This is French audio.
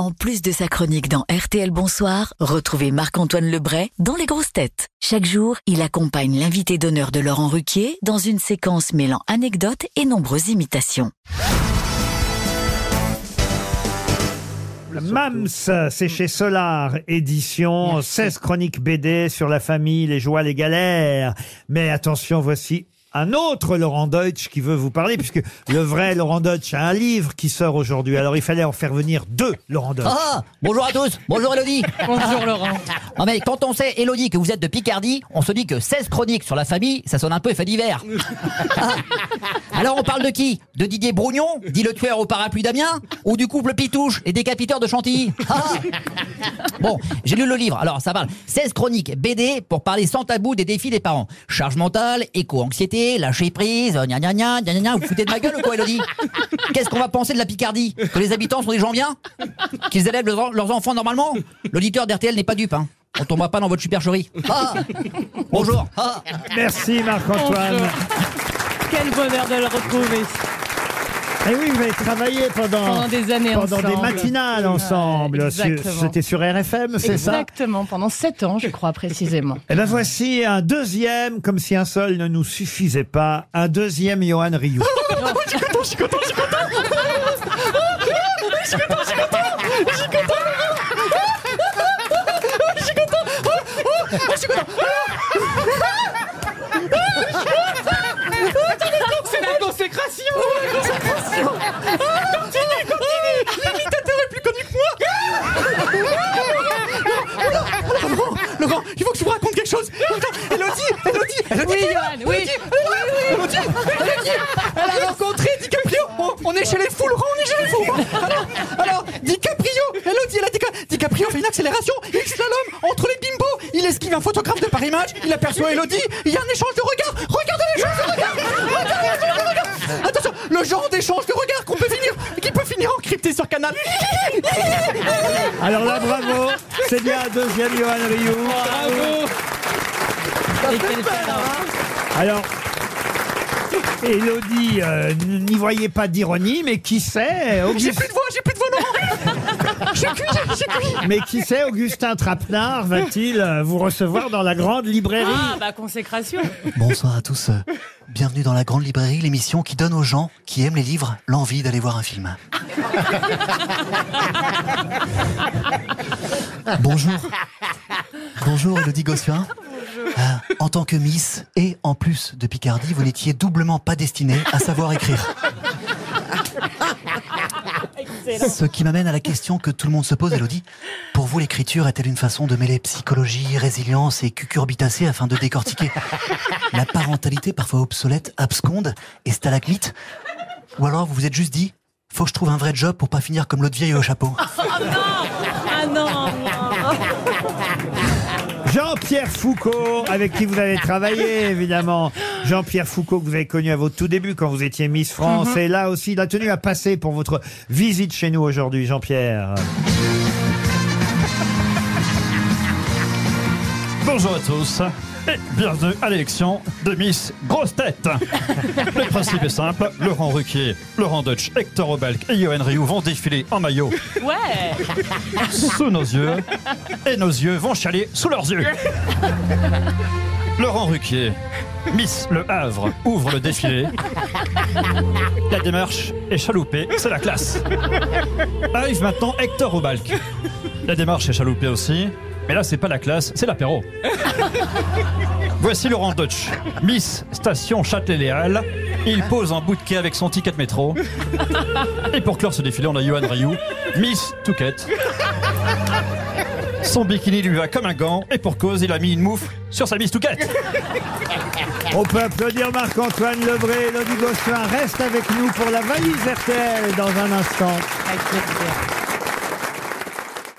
En plus de sa chronique dans RTL Bonsoir, retrouvez Marc-Antoine Lebray dans Les Grosses Têtes. Chaque jour, il accompagne l'invité d'honneur de Laurent Ruquier dans une séquence mêlant anecdotes et nombreuses imitations. Mams, c'est chez Solar Édition, 16 chroniques BD sur la famille, les joies, les galères. Mais attention, voici un autre Laurent Deutsch qui veut vous parler, puisque le vrai Laurent Deutsch a un livre qui sort aujourd'hui. Alors il fallait en faire venir deux Laurent Deutsch. Ah Bonjour à tous, bonjour Elodie Bonjour Laurent. Non mais quand on sait, Elodie, que vous êtes de Picardie, on se dit que 16 chroniques sur la famille, ça sonne un peu effet divers. Ah. Alors on parle de qui? De Didier Brougnon, dit le tueur au parapluie d'Amiens Ou du couple Pitouche et décapiteur de Chantilly? Ah. Bon, j'ai lu le livre, alors ça parle 16 chroniques BD pour parler sans tabou des défis des parents. Charge mentale, éco-anxiété, lâcher prise, gna gna gna, gna gna gna, vous foutez de ma gueule ou quoi Elodie? Qu'est-ce qu'on va penser de la Picardie? Que les habitants sont des gens bien? Qu'ils élèvent leurs, leurs enfants normalement? L'auditeur d'RTL n'est pas dupe, hein on tombera pas dans votre supercherie. Ah Bonjour. Ah Merci Marc-Antoine. Quel bonheur de le retrouver. Et oui, vous avez travaillé pendant, Pendant des années pendant des matinales ensemble. Ouais, Sur- exactement. C'était sur RFM, c'est ça Exactement, pendant 7 ans, je crois précisément. Et ben voici un deuxième, comme si un seul ne nous suffisait pas, un deuxième Johan Rioux. Attends, Elodie, Elodie, Elodie Oui, Johan, oui. Elodie, Elodie, elle a rencontré DiCaprio. On, on est chez les fous, Laurent, on est chez les fous. Alors, alors DiCaprio, Elodie, elle a dit que DiCaprio fait une accélération, il slalom entre les bimbos. Il esquive un photographe de Paris Match, il aperçoit Elodie, il y a un échange de regards. Regardez l'échange de regards Regardez l'échange de regards. Attention, le genre d'échange de regards qu'on peut finir, qui peut finir encrypté sur Canal. Alors là, bravo, c'est bien deuxième Johan Rioux. Bravo Et quel talent. Alors, Elodie, euh, n'y voyez pas d'ironie, mais qui sait, J'ai plus de voix, j'ai plus de voix, Laurent J'ai cuit, j'ai- j'ai cuit mais qui sait, Augustin Trapenard va-t-il euh, vous recevoir dans la grande librairie Ah, bah consécration. Bonsoir à tous. Bienvenue dans la Grande Librairie, l'émission qui donne aux gens qui aiment les livres l'envie d'aller voir un film. Bonjour. Bonjour Elodie Gossuin. Euh, en tant que Miss et en plus de Picardie, vous n'étiez doublement pas destinée à savoir écrire. Ce qui m'amène à la question que tout le monde se pose, Elodie. Pour vous, l'écriture est-elle une façon de mêler psychologie, résilience et cucurbitacée afin de décortiquer la parentalité parfois obsolète, absconde et stalagmite? Ou alors vous vous êtes juste dit, faut que je trouve un vrai job pour pas finir comme l'autre vieille au chapeau Ah non, non. Jean-Pierre Foucault, avec qui vous avez travaillé, évidemment. Jean-Pierre Foucault, que vous avez connu à votre tout début quand vous étiez Miss France. Et là aussi, il a tenu à passer pour votre visite chez nous aujourd'hui, Jean-Pierre. Bonjour à tous et bienvenue à l'élection de Miss Grosse Tête. Le principe est simple, Laurent Ruquier, Laurent Deutsch, Hector Obalk et Johan Rioux vont défiler en maillot Ouais. sous nos yeux et nos yeux vont chialer sous leurs yeux. Laurent Ruquier, Miss Le Havre ouvre le défilé. La démarche est chaloupée, c'est la classe. Arrive maintenant Hector Obalk. La démarche est chaloupée aussi, mais là c'est pas la classe, c'est l'apéro. Voici Laurent Deutsch, Miss Station Châtelet-Léal. Il pose un bout de quai avec son ticket de métro. Et pour clore ce défilé, on a Johan Rioux, Miss Touquette. Son bikini lui va comme un gant, et pour cause, il a mis une moufle sur sa Miss Touquette. On peut applaudir Marc-Antoine Lebré, Elodie Gossuin. Reste avec nous pour la valise RTL dans un instant. Avec plaisir.